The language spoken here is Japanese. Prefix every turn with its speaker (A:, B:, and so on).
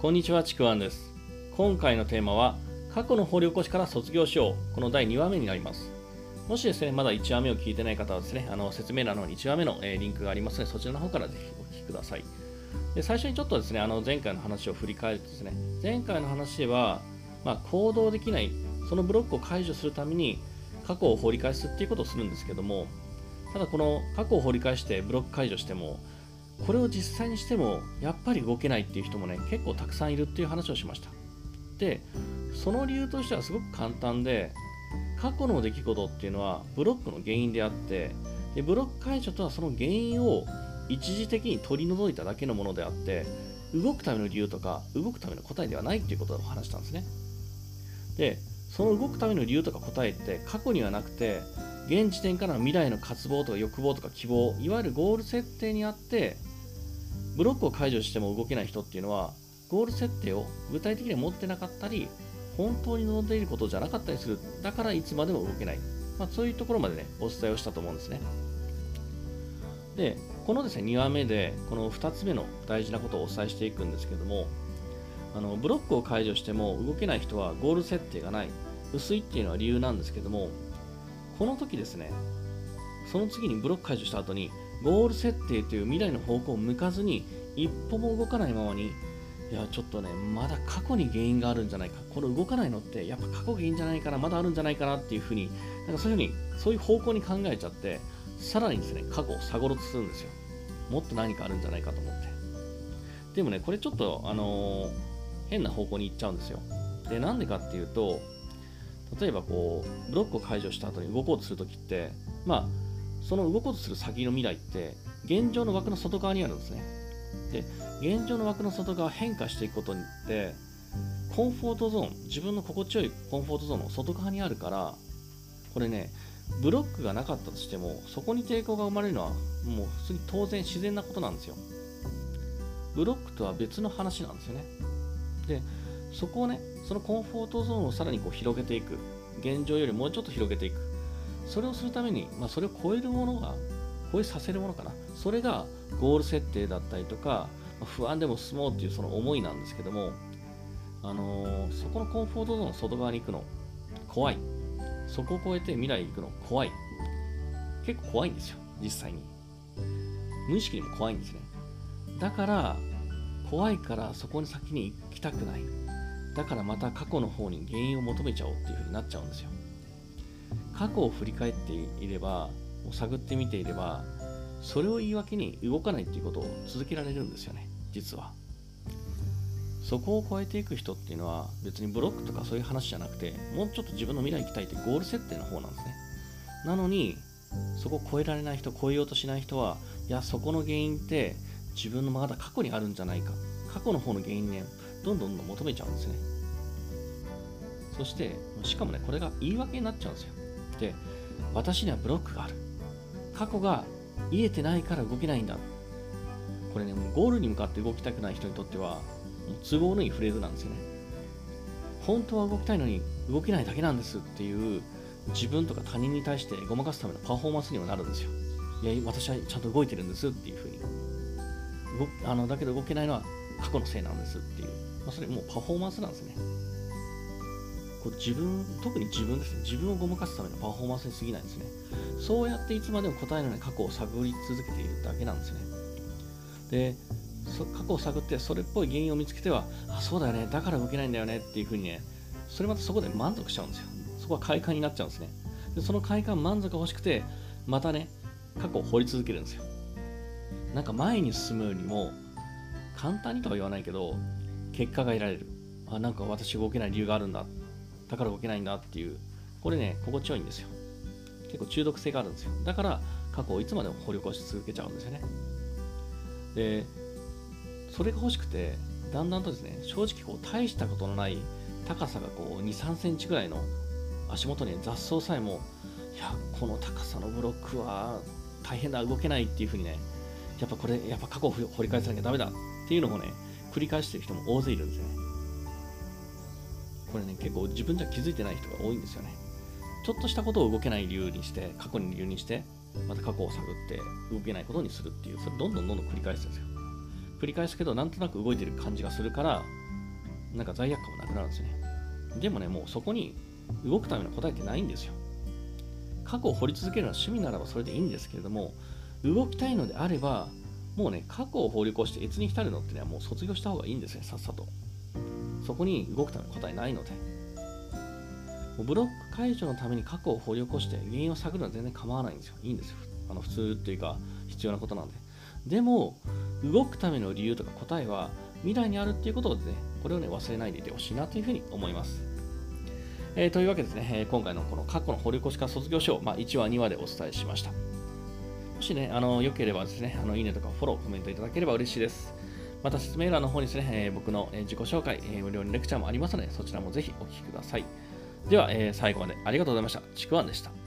A: こんにちは、ちくわんです。今回のテーマは、過去の掘り起こしから卒業しよう。この第2話目になります。もしですね、まだ1話目を聞いてない方はですね、あの説明欄の1話目の、えーリンクがありますので、そちらの方からぜひお聞きください。で最初にちょっとですね、あの前回の話を振り返るとですね、前回の話では、まあ、行動できない、そのブロックを解除するために、過去を掘り返すっていうことをするんですけども、ただこの過去を掘り返してブロック解除しても、これを実際にしてもやっぱり動けないっていう人もね結構たくさんいるっていう話をしました。でその理由としてはすごく簡単で過去の出来事っていうのはブロックの原因であってでブロック解除とはその原因を一時的に取り除いただけのものであって動くための理由とか動くための答えではないっていうことを話したんですね。でその動くための理由とか答えって過去にはなくて現時点からの未来の渇望とか欲望とか希望いわゆるゴール設定にあってブロックを解除しても動けない人っていうのはゴール設定を具体的に持ってなかったり本当に望んでいることじゃなかったりする。だからいつまでも動けない、まあ、そういうところまでねお伝えをしたと思うんですね。でこのですね2話目でこの2つ目の大事なことをお伝えしていくんですけどもあのブロックを解除しても動けない人はゴール設定がない。薄いっていうのは理由なんですけどもこの時ですねその次にブロック解除した後にゴール設定という未来の方向を向かずに一歩も動かないままにいやちょっとねまだ過去に原因があるんじゃないか。この動かないのってやっぱ過去原因じゃないかなまだあるんじゃないかなっていうふうになんかそういうふうにそういう方向に考えちゃってさらにですね過去を探ろうとするんですよ。もっと何かあるんじゃないかと思って。でもねこれちょっとあのー変な方向に行っちゃうんですよ。でなんでかっていうと例えばこうブロックを解除した後に動こうとするときってまあその動こうとする先の未来って現状の枠の外側にあるんですね。で現状の枠の外側変化していくことによってコンフォートゾーン自分の心地よいコンフォートゾーンの外側にあるからこれねブロックがなかったとしてもそこに抵抗が生まれるのはもう普通に当然自然なことなんですよ。ブロックとは別の話なんですよね。でそこをねそのコンフォートゾーンをさらにこう広げていく。現状よりもうちょっと広げていく。それをするために、まあ、それを超えるものが超えさせるものかな。それがゴール設定だったりとか、不安でも進もうっていうその思いなんですけども、あのーそこのコンフォートゾーンの外側に行くの怖い。そこを超えて未来に行くの怖い。結構怖いんですよ実際に。無意識にも怖いんですね。だから怖いからそこに先に行きたくない。だからまた過去の方に原因を求めちゃおうっていう風になっちゃうんですよ。過去を振り返っていれば探ってみていればそれを言い訳に動かないっていうことを続けられるんですよね実は。そこを超えていく人っていうのは別にブロックとかそういう話じゃなくてもうちょっと自分の未来行きたいってゴール設定の方なんですね。なのにそこを超えられない人超えようとしない人はいやそこの原因って自分のまだ過去にあるんじゃないか。過去の方の原因ねどんどんどん求めちゃうんですね。そしてしかもねこれが言い訳になっちゃうんですよ。で私にはブロックがある。過去が癒えてないから動けないんだ。これねもうゴールに向かって動きたくない人にとってはもう都合のいいフレーズなんですよね。本当は動きたいのに動けないだけなんですっていう自分とか他人に対してごまかすためのパフォーマンスにもなるんですよ。いや私はちゃんと動いてるんですっていうふうに。あのだけど動けないのは過去のせいなんですっていう、まあ、それもうパフォーマンスなんですね。これ自分特に自分ですね。自分をごまかすためのパフォーマンスに過ぎないんですね。そうやっていつまでも答えのない過去を探り続けているだけなんですね。で過去を探ってそれっぽい原因を見つけてはあそうだよね。だから動けないんだよね。っていうふうにねそれまたそこで満足しちゃうんですよ。そこは快感になっちゃうんですね。でその快感満足が欲しくてまたね過去を掘り続けるんですよ。なんか前に進むよりも簡単にとは言わないけど結果が得られる。あなんか私動けない理由があるんだ。だから動けないんだっていう。これね心地よいんですよ。結構中毒性があるんですよ。だから過去をいつまでも掘り起こし続けちゃうんですよね。でそれが欲しくてだんだんとですね正直こう大したことのない高さがこう2 3センチぐらいの足元に雑草さえもいやこの高さのブロックは大変だ動けないっていう風にねやっぱこれやっぱ過去を掘り返さなきゃダメだっていうのをね繰り返してる人も大勢いるんですよね。これね結構自分じゃ気づいてない人が多いんですよねちょっとしたことを動けない理由にして過去に理由にしてまた過去を探って動けないことにするっていうそれどんどんどんどん繰り返すんですよ繰り返すけどなんとなく動いてる感じがするからなんか罪悪感もなくなるんですよね。でもね、もうそこに動くための答えってないんですよ。過去を掘り続けるのは趣味ならばそれでいいんですけれども、動きたいのであれば、もうね、過去を掘り越して越に浸るのってね、もう卒業した方がいいんですね、さっさと。そこに動くための答えないので。ブロック解除のために過去を掘り起こして原因を探るのは全然構わないんですよ。いいんですよ。あの普通っていうか必要なことなんで。でも、動くための理由とか答えは未来にあるっていうことをね、これをね、忘れないでいてほしいなというふうに思います。えー、というわけですね、えー、今回のこの過去の掘り起こしか卒業書を、まあ、1話、2話でお伝えしました。もしね、あの、良ければですね、あの、いいねとかフォロー、コメントいただければ嬉しいです。また説明欄の方にですね、えー、僕の自己紹介、えー、無料のレクチャーもありますので、そちらもぜひお聞きください。では、えー、最後までありがとうございました。ちくわんでした。